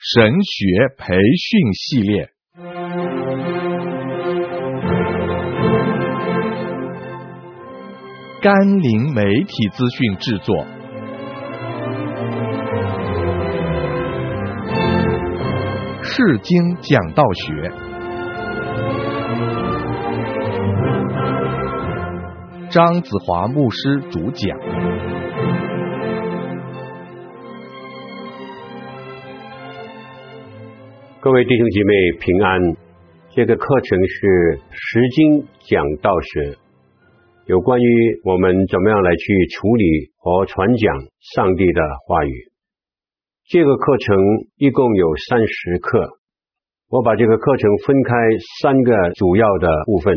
神学培训系列，甘霖媒体资讯制作，圣经讲道学，张子华牧师主讲。各位弟兄姐妹平安，这个课程是圣经讲道学，有关于我们怎么样来去处理和传讲上帝的话语。这个课程一共有三十课，我把这个课程分开三个主要的部分。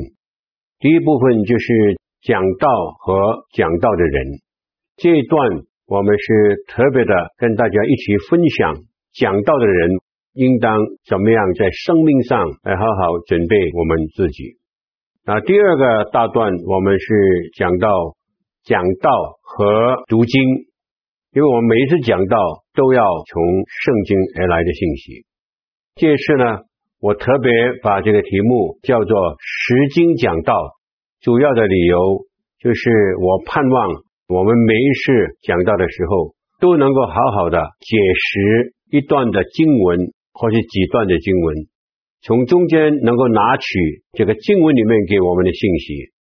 第一部分就是讲道和讲道的人，这一段我们是特别的跟大家一起分享讲道的人。应当怎么样在生命上来好好准备我们自己？那第二个大段，我们是讲到讲道和读经，因为我们每一次讲道都要从圣经而来的信息。这次呢，我特别把这个题目叫做“十经讲道”，主要的理由就是我盼望我们每一次讲道的时候，都能够好好的解释一段的经文。或者几段的经文，从中间能够拿取这个经文里面给我们的信息，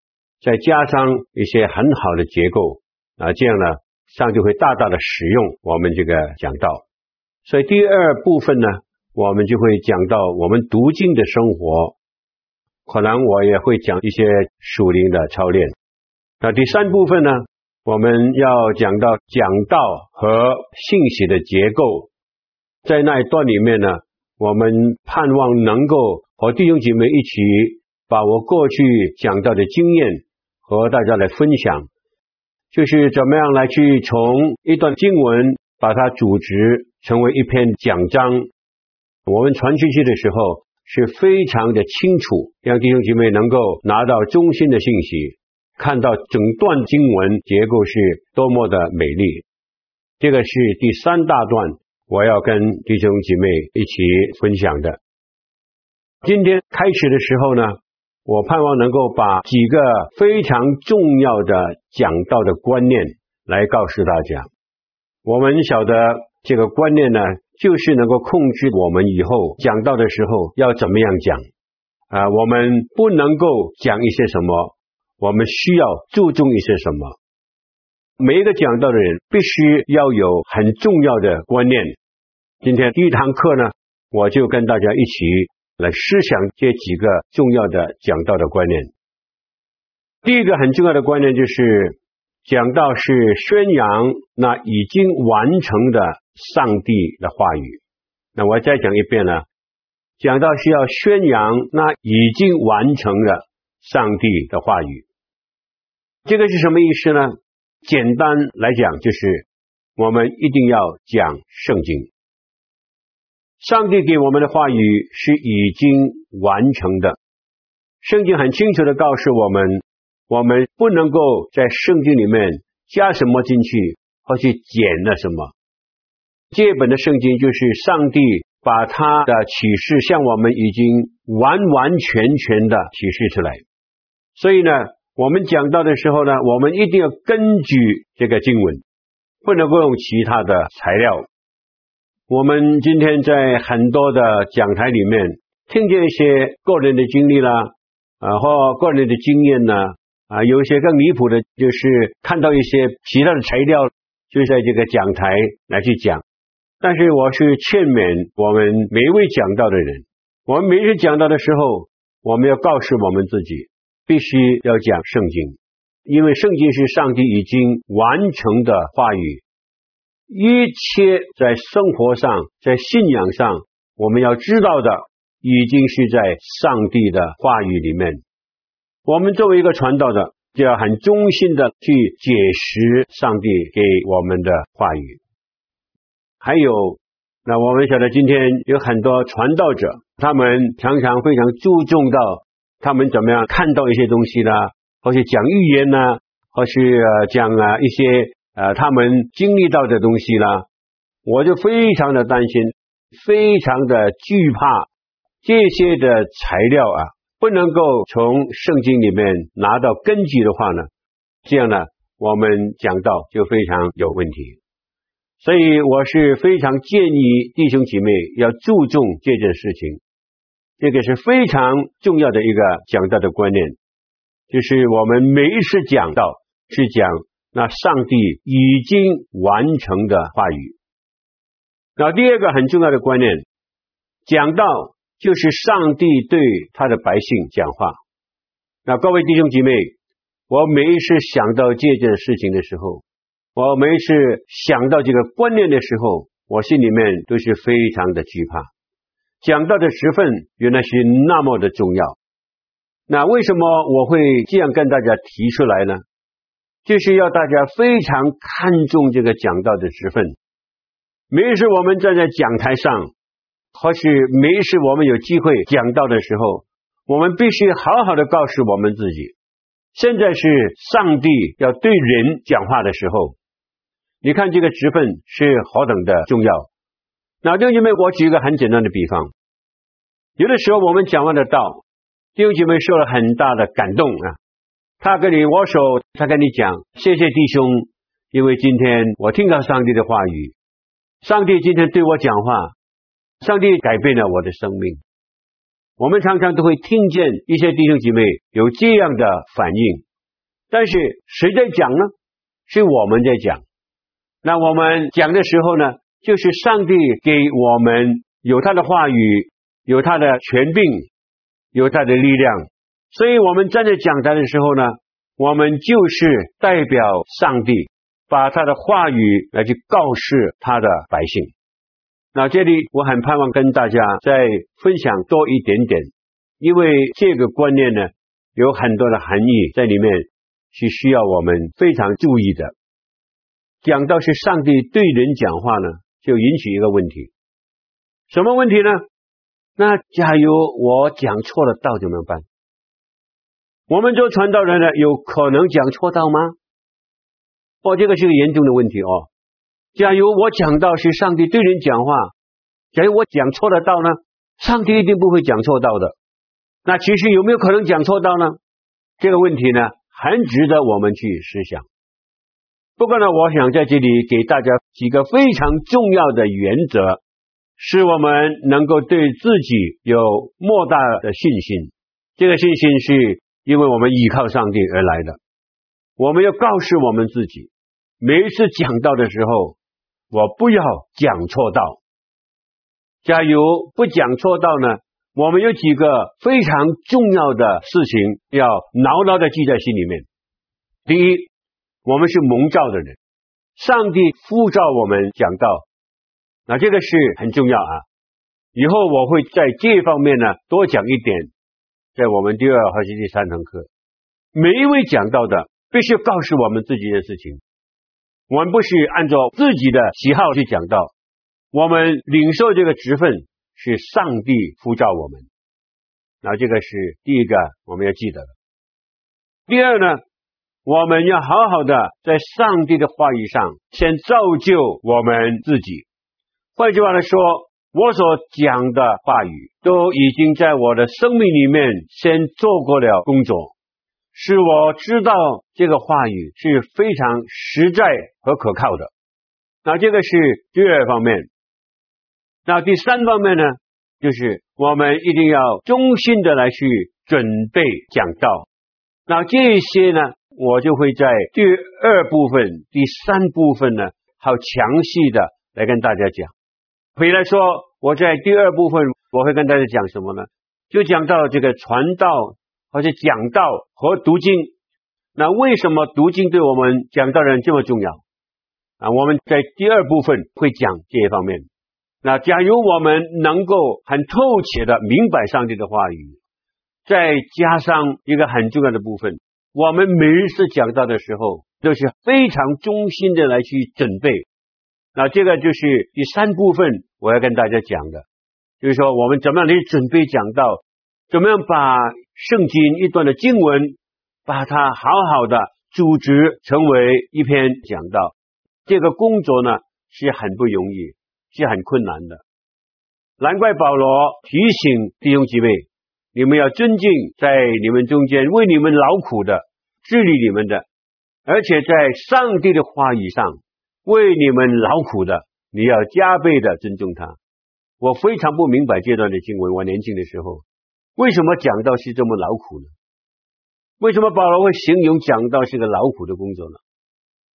再加上一些很好的结构啊，这样呢，上帝会大大的使用我们这个讲道。所以第二部分呢，我们就会讲到我们读经的生活，可能我也会讲一些属灵的操练。那第三部分呢，我们要讲到讲道和信息的结构。在那一段里面呢，我们盼望能够和弟兄姐妹一起把我过去讲到的经验和大家来分享，就是怎么样来去从一段经文把它组织成为一篇讲章。我们传出去的时候是非常的清楚，让弟兄姐妹能够拿到中心的信息，看到整段经文结构是多么的美丽。这个是第三大段。我要跟弟兄姐妹一起分享的。今天开始的时候呢，我盼望能够把几个非常重要的讲道的观念来告诉大家。我们晓得这个观念呢，就是能够控制我们以后讲道的时候要怎么样讲啊。我们不能够讲一些什么，我们需要注重一些什么。每一个讲道的人必须要有很重要的观念。今天第一堂课呢，我就跟大家一起来思想这几个重要的讲道的观念。第一个很重要的观念就是，讲道是宣扬那已经完成的上帝的话语。那我再讲一遍呢，讲道是要宣扬那已经完成的上帝的话语。这个是什么意思呢？简单来讲，就是我们一定要讲圣经。上帝给我们的话语是已经完成的，圣经很清楚地告诉我们，我们不能够在圣经里面加什么进去，或去减了什么。这本的圣经就是上帝把他的启示向我们已经完完全全的启示出来。所以呢，我们讲到的时候呢，我们一定要根据这个经文，不能够用其他的材料。我们今天在很多的讲台里面听见一些个人的经历啦，啊，或个人的经验呢，啊，有一些更离谱的，就是看到一些其他的材料，就在这个讲台来去讲。但是我是劝勉我们每一位讲道的人，我们每一次讲道的时候，我们要告诉我们自己，必须要讲圣经，因为圣经是上帝已经完成的话语。一切在生活上，在信仰上，我们要知道的，已经是在上帝的话语里面。我们作为一个传道的，就要很忠心的去解释上帝给我们的话语。还有，那我们晓得今天有很多传道者，他们常常非常注重到他们怎么样看到一些东西呢，或是讲预言呢，或是呃讲啊一些。呃，他们经历到的东西呢，我就非常的担心。非常的惧怕这些的材料啊，不能够从圣经里面拿到根据的话呢，这样呢，我们讲道就非常有问题。所以我是非常建议弟兄姐妹要注重这件事情，这个是非常重要的一个讲道的观念，就是我们每一次讲道是讲那上帝已经完成的话语。那第二个很重要的观念，讲道就是上帝对他的百姓讲话。那各位弟兄姐妹，我每一次想到这件事情的时候，我每一次想到这个观念的时候，我心里面都是非常的惧怕。讲道的时分原来是那么的重要。那为什么我会这样跟大家提出来呢？就是要大家非常看重这个讲道的职分。每一次我们站在讲台上，或是每一次我们有机会讲道的时候，我们必须好好的告诉我们自己，现在是上帝要对人讲话的时候。你看这个职分是何等的重要。那弟兄姐妹，我举一个很简单的比方，有的时候我们讲完的道，弟兄姐妹受了很大的感动啊，他跟你握手，他跟你讲，谢谢弟兄，因为今天我听到上帝的话语。上帝今天对我讲话，上帝改变了我的生命。我们常常都会听见一些弟兄姐妹有这样的反应，但是谁在讲呢？是我们在讲。那我们讲的时候呢，就是上帝给我们有他的话语，有他的权柄，有他的力量。所以我们站在讲台的时候呢，我们就是代表上帝。把他的话语来去告诉他的百姓。那这里我很盼望跟大家再分享多一点点，因为这个观念呢，有很多的含义在里面，是需要我们非常注意的。讲到是上帝对人讲话呢，就引起一个问题，什么问题呢？那假如我讲错了道怎么办？我们做传道人呢，有可能讲错道吗？哦，这个是个严重的问题哦。假如我讲道是上帝对人讲话，假如我讲错了道呢？上帝一定不会讲错道的。那其实有没有可能讲错道呢？这个问题呢，很值得我们去思想。不过呢，我想在这里给大家几个非常重要的原则，使我们能够对自己有莫大的信心。这个信心是因为我们依靠上帝而来的。我们要告诉我们自己，每一次讲道的时候，我不要讲错道。假如不讲错道呢，我们有几个非常重要的事情要牢牢的记在心里面。第一，我们是蒙召的人，上帝呼召我们讲道，那这个是很重要啊。以后我会在这方面呢多讲一点，在我们第二和第三堂课，每一位讲到的。必须告诉我们自己的事情，我们不是按照自己的喜好去讲道，我们领受这个职分是上帝呼召我们，那这个是第一个我们要记得的。第二呢，我们要好好的在上帝的话语上先造就我们自己。换句话来说，我所讲的话语都已经在我的生命里面先做过了工作。是我知道这个话语是非常实在和可靠的，那这个是第二方面。那第三方面呢，就是我们一定要衷心的来去准备讲道。那这些呢，我就会在第二部分、第三部分呢，好详细的来跟大家讲。回来说，我在第二部分我会跟大家讲什么呢？就讲到这个传道。或者讲道和读经，那为什么读经对我们讲道人这么重要啊？我们在第二部分会讲这一方面。那假如我们能够很透彻的明白上帝的话语，再加上一个很重要的部分，我们每一次讲道的时候都是非常衷心的来去准备。那这个就是第三部分我要跟大家讲的，就是说我们怎么样来准备讲道。怎么样把圣经一段的经文，把它好好的组织成为一篇讲道？这个工作呢是很不容易，是很困难的。难怪保罗提醒弟兄姐妹，你们要尊敬在你们中间为你们劳苦的、治理你们的，而且在上帝的话语上为你们劳苦的，你要加倍的尊重他。我非常不明白这段的经文。我年轻的时候，为什么讲道是这么劳苦呢？为什么保罗会形容讲道是个劳苦的工作呢？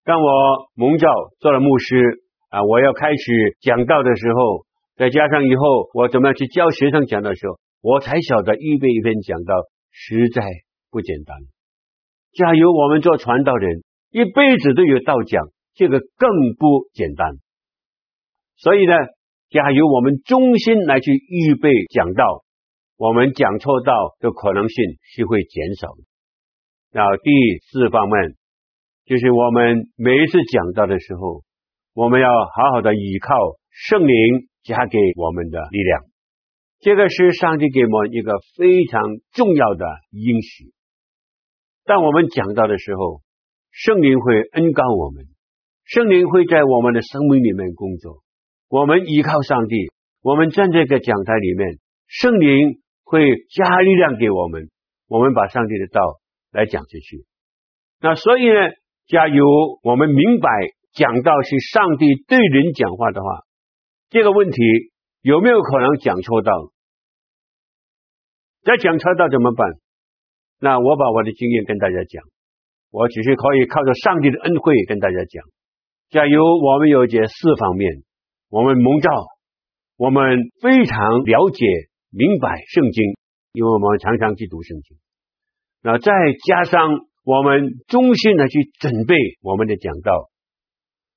当我蒙召做了牧师啊，我要开始讲道的时候，再加上以后我怎么样去教学生讲的时候，我才晓得预备一篇讲道实在不简单。假如我们做传道人一辈子都有道讲，这个更不简单。所以呢，假如我们忠心来去预备讲道，我们讲错道的可能性是会减少的。然后第四方面，就是我们每一次讲道的时候，我们要好好的依靠圣灵加给我们的力量。这个是上帝给我们一个非常重要的应许。当我们讲道的时候，圣灵会恩膏我们，圣灵会在我们的生命里面工作。我们依靠上帝，我们站在这个讲台里面，圣灵会加力量给我们，我们把上帝的道。来讲出去，那所以呢，假如我们明白讲道是上帝对人讲话的话，这个问题有没有可能讲错道？再讲错道怎么办？那我把我的经验跟大家讲，我只是可以靠着上帝的恩惠跟大家讲。假如我们有这四方面，我们蒙召，我们非常了解明白圣经，因为我们常常去读圣经。那再加上我们衷心的去准备我们的讲道，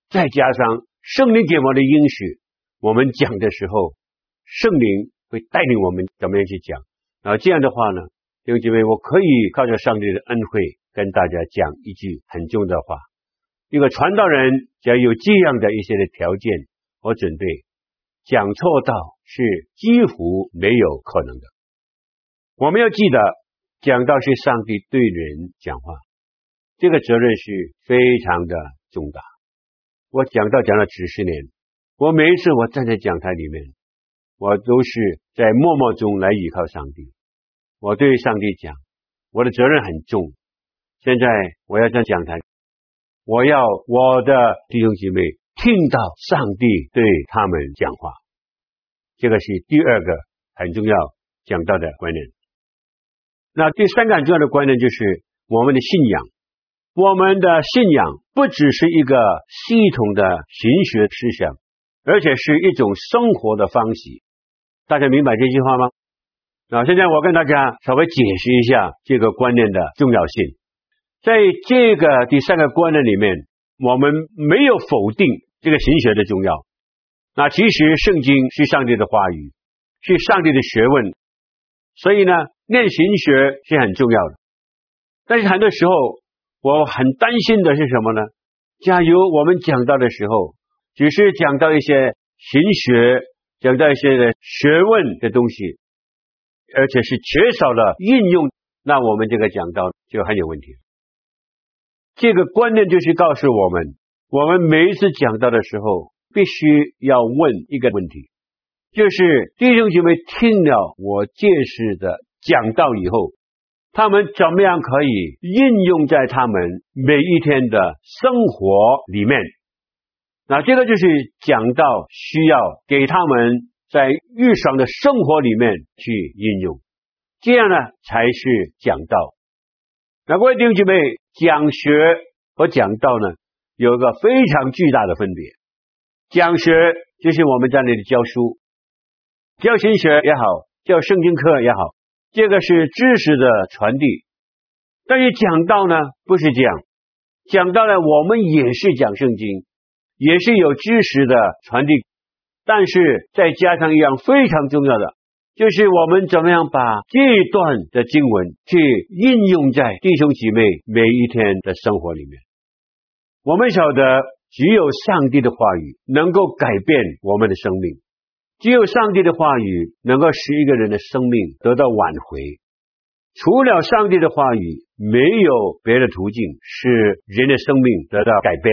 再加上圣灵给我们的应许，我们讲的时候，圣灵会带领我们怎么样去讲。那这样的话呢，弟兄姐妹，我可以靠着上帝的恩惠跟大家讲一句很重要的话：一个传道人只要有这样的一些的条件和准备，讲错道是几乎没有可能的。我们要记得。讲道是上帝对人讲话，这个责任是非常的重大。我讲道讲了几十年，我每一次我站在讲台里面，我都是在默默中来依靠上帝。我对上帝讲，我的责任很重。现在我要在讲台，我要我的弟兄姐妹听到上帝对他们讲话，这个是第二个很重要讲到的观念。那第三个很重要的观念就是我们的信仰。我们的信仰不只是一个系统的神学思想，而且是一种生活的方式。大家明白这句话吗？那现在我跟大家稍微解释一下这个观念的重要性。在这个第三个观念里面，我们没有否定这个神学的重要。那其实圣经是上帝的话语，是上帝的学问，所以呢。念神学是很重要的，但是很多时候我很担心的是什么呢？假如我们讲到的时候，只是讲到一些神学，讲到一些的学问的东西，而且是缺少了应用，那我们这个讲道就很有问题。这个观念就是告诉我们，我们每一次讲到的时候，必须要问一个问题，就是弟兄姐妹听了我解释的。讲道以后，他们怎么样可以应用在他们每一天的生活里面？那这个就是讲到需要给他们在日常的生活里面去应用，这样呢才是讲道。那各位弟兄姐妹，讲学和讲道呢有一个非常巨大的分别。讲学就是我们在那里教书，教神学也好，教圣经课也好。这个是知识的传递，但是讲道呢，不是这样。讲道呢，我们也是讲圣经，也是有知识的传递，但是再加上一样非常重要的，就是我们怎么样把这段的经文去应用在弟兄姐妹每一天的生活里面。我们晓得，只有上帝的话语能够改变我们的生命。只有上帝的话语能够使一个人的生命得到挽回，除了上帝的话语，没有别的途径使人的生命得到改变。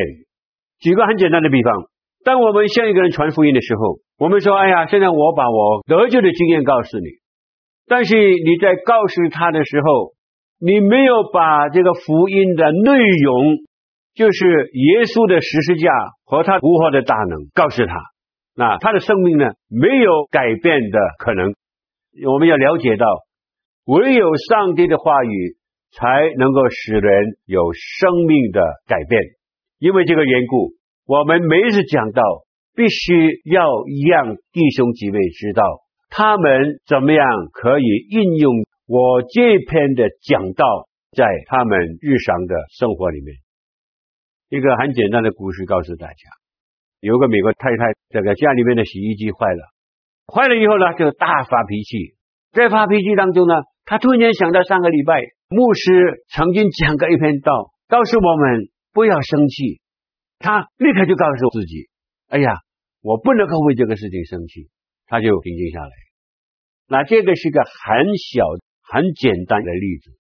举个很简单的比方，当我们向一个人传福音的时候，我们说，哎呀，现在我把我得救的经验告诉你，但是你在告诉他的时候，你没有把这个福音的内容，就是耶稣的十字架和他复活的大能告诉他，那他的生命呢，没有改变的可能。我们要了解到，唯有上帝的话语才能够使人有生命的改变。因为这个缘故，我们每一次讲到，必须要让弟兄姐妹知道，他们怎么样可以应用我这篇的讲道，在他们日常的生活里面。一个很简单的故事告诉大家：有个美国太太，这个家里面的洗衣机坏了，坏了以后呢，就大发脾气。在发脾气当中呢，她突然间想到上个礼拜牧师曾经讲过一篇道，告诉我们不要生气。她立刻就告诉自己：哎呀。我不能够为这个事情生气，他就平静下来。那这个是个很小、很简单的例子。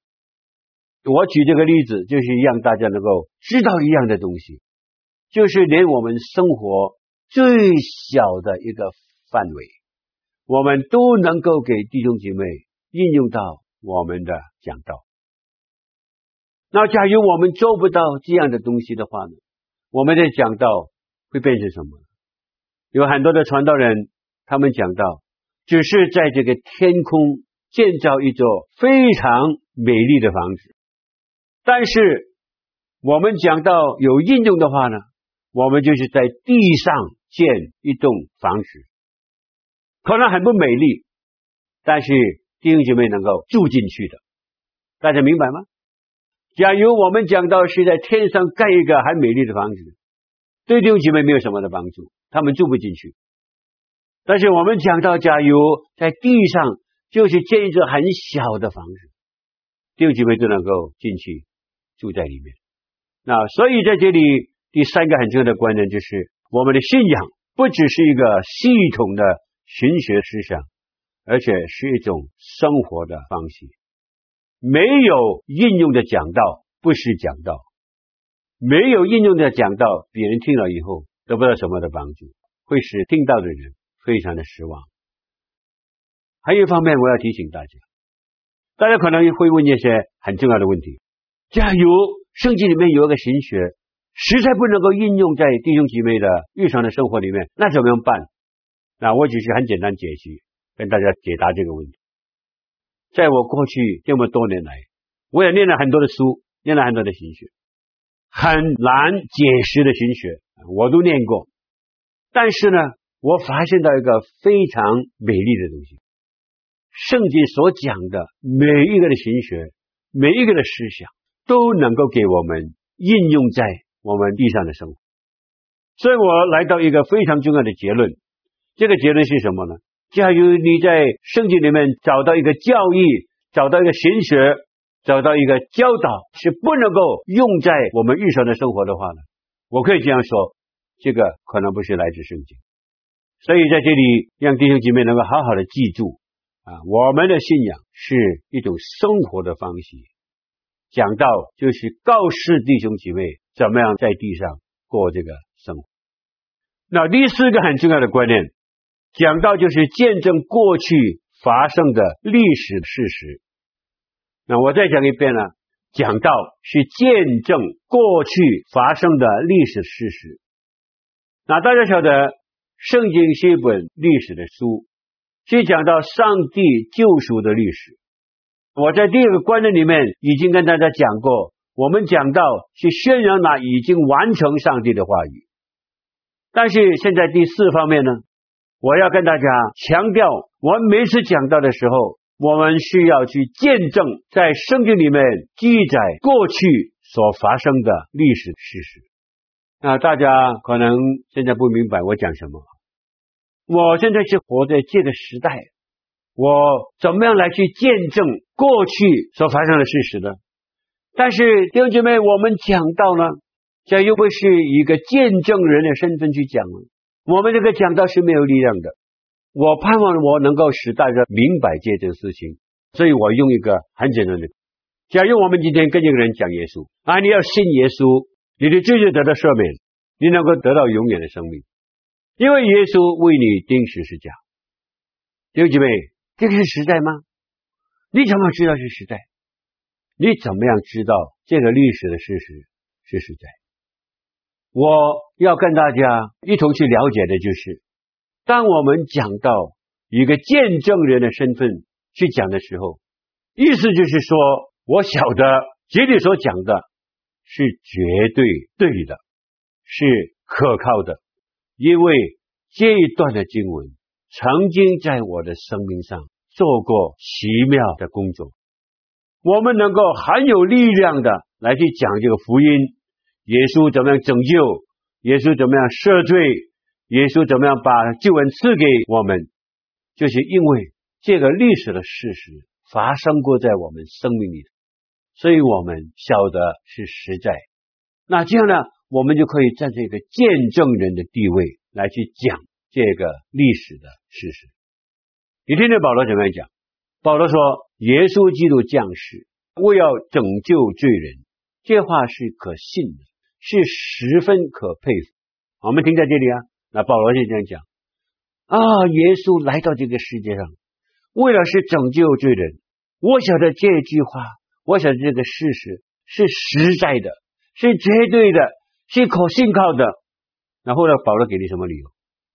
我举这个例子，就是让大家能够知道一样的东西，就是连我们生活最小的一个范围，我们都能够给弟兄姐妹应用到我们的讲道。那假如我们做不到这样的东西的话呢，我们的讲道会变成什么？有很多的传道人，他们讲到，只是在这个天空建造一座非常美丽的房子。但是我们讲到有应用的话呢，我们就是在地上建一栋房子，可能很不美丽，但是弟兄姐妹能够住进去的，大家明白吗？假如我们讲到是在天上盖一个很美丽的房子，对弟兄姐妹没有什么的帮助。他们住不进去，但是我们讲到，假如在地上就是建一座很小的房子，弟兄姐妹都能够进去住在里面。那所以在这里，第三个很重要的观念就是，我们的信仰不只是一个系统的神学思想，而且是一种生活的方式。没有应用的讲道不是讲道，没有应用的讲道，别人听了以后。得不到什么的帮助，会使听到的人非常的失望。还有一方面，我要提醒大家，大家可能会问一些很重要的问题：假如圣经里面有一个神学，实在不能够应用在弟兄姐妹的日常的生活里面，那怎么样办？那我只是很简单解析，跟大家解答这个问题。在我过去这么多年来，我也念了很多的书，念了很多的神学，很难解释的神学。我都念过，但是呢，我发现到一个非常美丽的东西。圣经所讲的每一个的神学，每一个的思想，都能够给我们应用在我们地上的生活。所以我来到一个非常重要的结论，这个结论是什么呢？假如你在圣经里面找到一个教义，找到一个神学，找到一个教导，是不能够用在我们日常的生活的话呢？我可以这样说，这个可能不是来自圣经，所以在这里让弟兄姐妹能够好好的记住啊，我们的信仰是一种生活的方式，讲道就是告诉弟兄姐妹怎么样在地上过这个生活。那第四个很重要的观念，讲道就是见证过去发生的历史事实。那我再讲一遍呢。讲道是见证过去发生的历史事实。那大家晓得，圣经是一本历史的书，是讲到上帝救赎的历史。我在第二个观念里面已经跟大家讲过，我们讲道是宣扬那已经完成上帝的话语。但是现在第四方面呢，我要跟大家强调，我每次讲道的时候。我们需要去见证在圣经里面记载过去所发生的历史事实。那大家可能现在不明白我讲什么。我现在是活在这个时代，我怎么样来去见证过去所发生的事实呢？但是弟兄姐妹，我们讲到呢，这又不是一个见证人的身份去讲了。我们这个讲道是没有力量的。我盼望我能够使大家明白这件事情，所以我用一个很简单的：假如我们今天跟一个人讲耶稣啊，你要信耶稣，你的罪就得到赦免，你能够得到永远的生命。因为耶稣为你钉十字架。弟兄姐妹，这个是实在吗？你怎么知道是实在？你怎么样知道这个历史的事实是实在？我要跟大家一同去了解的就是，当我们讲到一个见证人的身份去讲的时候，意思就是说，我晓得这里所讲的是绝对对的，是可靠的，因为这一段的经文曾经在我的生命上做过奇妙的工作，我们能够很有力量的来去讲这个福音。耶稣怎么样拯救？耶稣怎么样赦罪？耶稣怎么样把救恩赐给我们？就是因为这个历史的事实发生过在我们生命里，所以我们晓得是实在。那这样呢，我们就可以站在一个见证人的地位来去讲这个历史的事实。你听听保罗怎么样讲？保罗说：“耶稣基督降世，为要拯救罪人。”这话是可信的。是十分可佩服。我们停在这里啊，那保罗就这样讲啊，耶稣来到这个世界上，为了是拯救罪人。我晓得这句话，我晓得这个事实是实在的，是绝对的，是可信靠的。那后来保罗给你什么理由？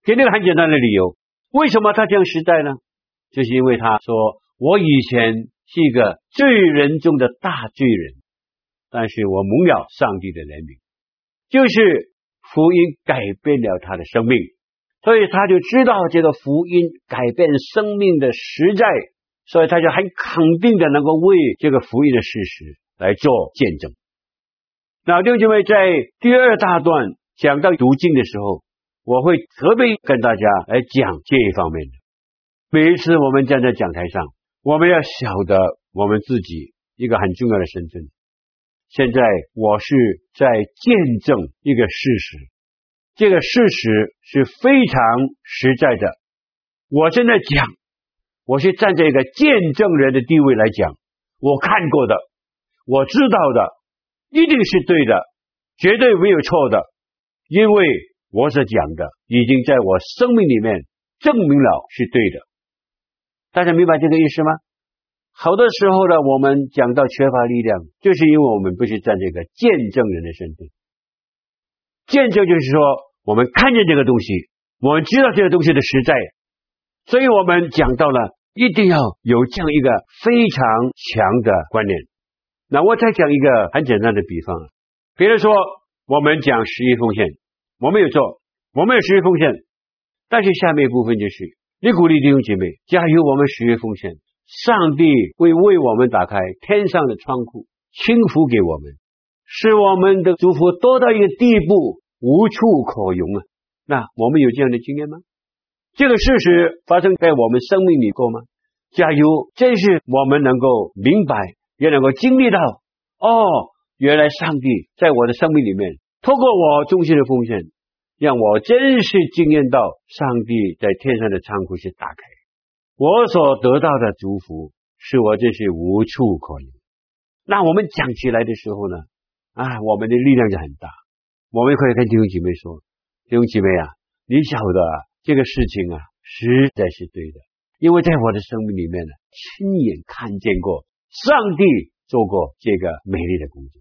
给那个很简单的理由。为什么他这样实在呢？就是因为他说，我以前是一个罪人中的大罪人，但是我蒙了上帝的怜悯。就是福音改变了他的生命，所以他就知道这个福音改变生命的实在，所以他就很肯定的能够为这个福音的事实来做见证。那弟兄姐妹在第二大段讲到读经的时候，我会特别跟大家来讲这一方面的。每一次我们站在讲台上，我们要晓得我们自己一个很重要的身份。现在我是在见证一个事实，这个事实是非常实在的。我现在讲，我是站在一个见证人的地位来讲，我看过的，我知道的，一定是对的，绝对没有错的，因为我所讲的已经在我生命里面证明了是对的。大家明白这个意思吗？好多时候呢，我们讲到缺乏力量，就是因为我们不是站这个见证人的身份。见证就是说，我们看见这个东西，我们知道这个东西的实在，所以我们讲到了一定要有这样一个非常强的观念。那我再讲一个很简单的比方，比如说我们讲十一奉献，我们有做，我们有十一奉献，但是下面一部分就是你鼓励弟兄姐妹加油，我们十一奉献。上帝会为我们打开天上的仓库，倾福给我们，使我们的祝福多到一个地步，无处可容啊！那我们有这样的经验吗？这个事实发生在我们生命里过吗？假如真是我们能够明白，也能够经历到，哦，原来上帝在我的生命里面，透过我忠心的奉献，让我真是经验到上帝在天上的仓库是打开。我所得到的祝福，是我这是无处可言。那我们讲起来的时候呢，啊，我们的力量就很大。我们可以跟弟兄姐妹说：“弟兄姐妹啊，你晓得这个事情啊，实在是对的，因为在我的生命里面呢，亲眼看见过上帝做过这个美丽的工作。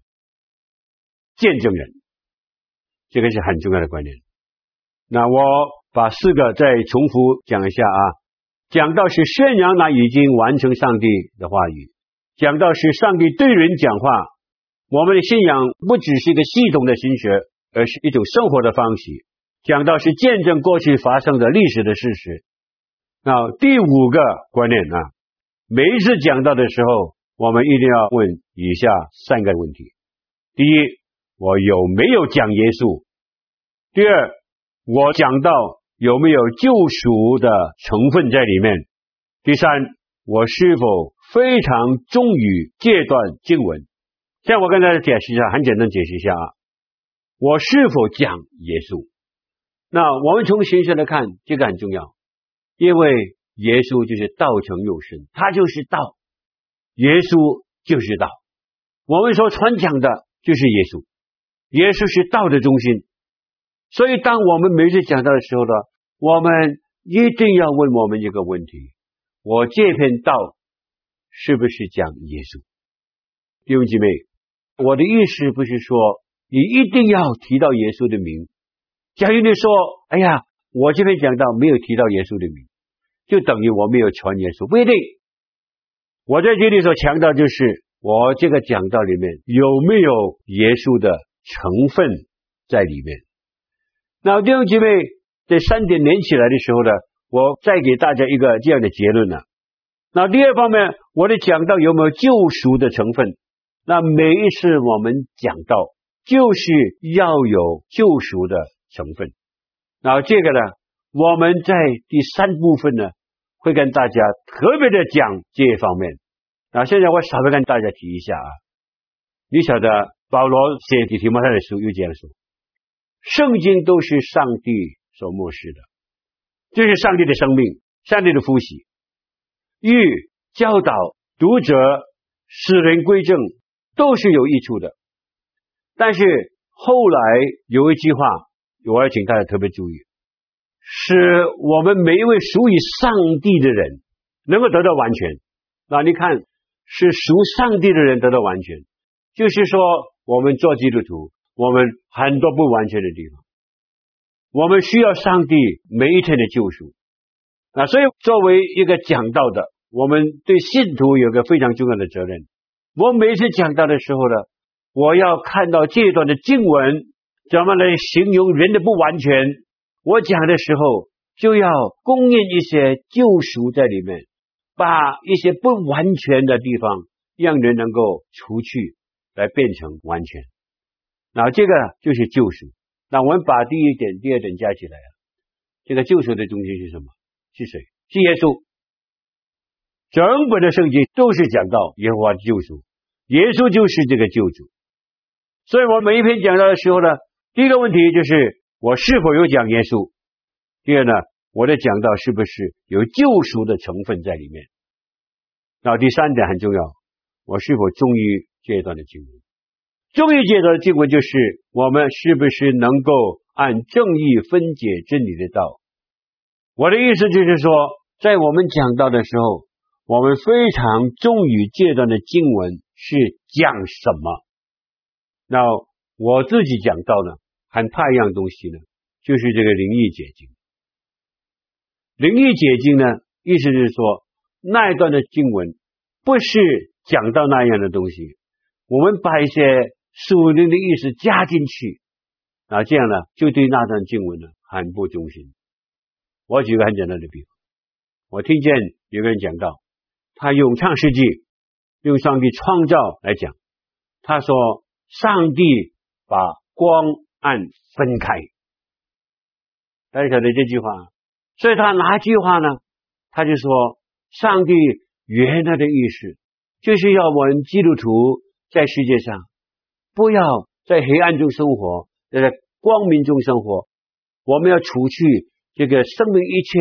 见证人，这个是很重要的观念。那我把四个再重复讲一下啊。”讲到是宣扬那已经完成上帝的话语，讲到是上帝对人讲话，我们的信仰不只是一个系统的心学，而是一种生活的方式。讲到是见证过去发生的历史的事实。那第五个观念啊，每一次讲到的时候，我们一定要问以下三个问题：第一，我有没有讲耶稣？第二，我讲到。有没有救赎的成分在里面？第三，我是否非常忠于这段经文？像我跟大家解释一下，很简单解释一下啊。我是否讲耶稣？那我们从形式来看，这个很重要，因为耶稣就是道成肉身，他就是道，耶稣就是道。我们所传讲的就是耶稣，耶稣是道的中心。所以，当我们每次讲到的时候呢，我们一定要问我们一个问题：我这篇道是不是讲耶稣？弟兄姐妹，我的意思不是说你一定要提到耶稣的名。假如你说：“哎呀，我这篇讲道没有提到耶稣的名，就等于我没有传耶稣。”不一定。我在这里所强调就是，我这个讲道里面有没有耶稣的成分在里面？那弟兄姐妹，这三点连起来的时候呢，我再给大家一个这样的结论呢。那第二方面，我的讲到有没有救赎的成分？那每一次我们讲到，就是要有救赎的成分。然后这个呢，我们在第三部分呢，会跟大家特别的讲这一方面。那现在我稍微跟大家提一下啊，你晓得保罗写给提摩太的书又这样说。圣经都是上帝所默示的，这、是上帝的生命，上帝的呼吸，欲教导读者，使人归正，都是有益处的。但是后来有一句话，我要请大家特别注意，使我们每一位属于上帝的人能够得到完全。那你看，是属上帝的人得到完全，就是说我们做基督徒。我们很多不完全的地方，我们需要上帝每一天的救赎。啊，所以作为一个讲道的，我们对信徒有个非常重要的责任。我每次讲道的时候呢，我要看到这一段的经文怎么来形容人的不完全。我讲的时候就要供应一些救赎在里面，把一些不完全的地方让人能够除去，来变成完全。那这个就是救赎。那我们把第一点、第二点加起来啊，这个救赎的中心是什么？是谁？是耶稣。整本的圣经都是讲到耶和华的救赎，耶稣就是这个救主。所以我每一篇讲到的时候呢，第一个问题就是我是否有讲耶稣？第二呢，我的讲道是不是有救赎的成分在里面？那第三点很重要，我是否忠于这一段的经文？忠于这段的经文，就是我们是不是能够按正义分解真理的道？我的意思就是说，在我们讲道的时候，我们非常重于这段的经文是讲什么。那我自己讲道呢，很怕一样东西呢，就是这个灵异解经。灵异解经呢，意思是说那一段的经文不是讲到那样的东西，我们把一些。属灵的意思加进去，啊，这样呢，就对那段经文呢很不忠心。我举个很简单的比方，我听见有个人讲到，他咏唱世纪，用上帝创造来讲，他说上帝把光暗分开，大家晓得这句话，所以他哪句话呢？他就说，上帝原来的意思就是要我们基督徒在世界上。不要在黑暗中生活，要在光明中生活。我们要除去这个生命一切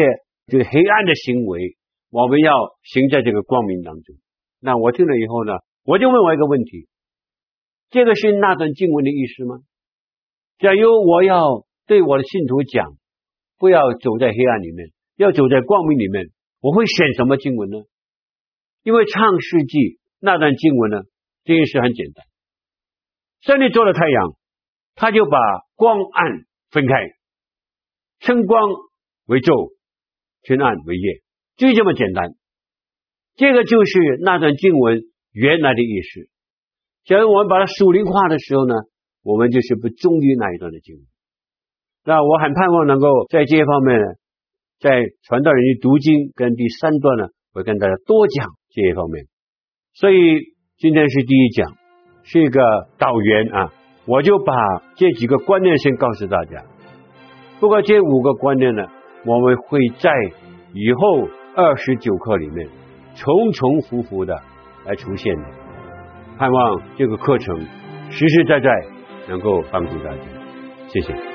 这个黑暗的行为，我们要行在这个光明当中。那我听了以后呢，我就问我一个问题：这个是那段经文的意思吗？假如我要对我的信徒讲，不要走在黑暗里面，要走在光明里面，我会选什么经文呢？因为创世纪那段经文呢，这件事很简单。上帝做了太阳，他就把光暗分开，称光为昼，称暗为夜，就这么简单。这个就是那段经文原来的意思。假如我们把它属灵化的时候呢，我们就是不忠于那一段的经文。那我很盼望能够在这一方面呢，在传道人的读经跟第三段呢，会跟大家多讲这一方面。所以今天是第一讲。是一个导员啊，我就把这几个观念先告诉大家。不过这五个观念呢，我们会在以后二十九课里面重重复复的来出现的。盼望这个课程实实在在能够帮助大家。谢谢。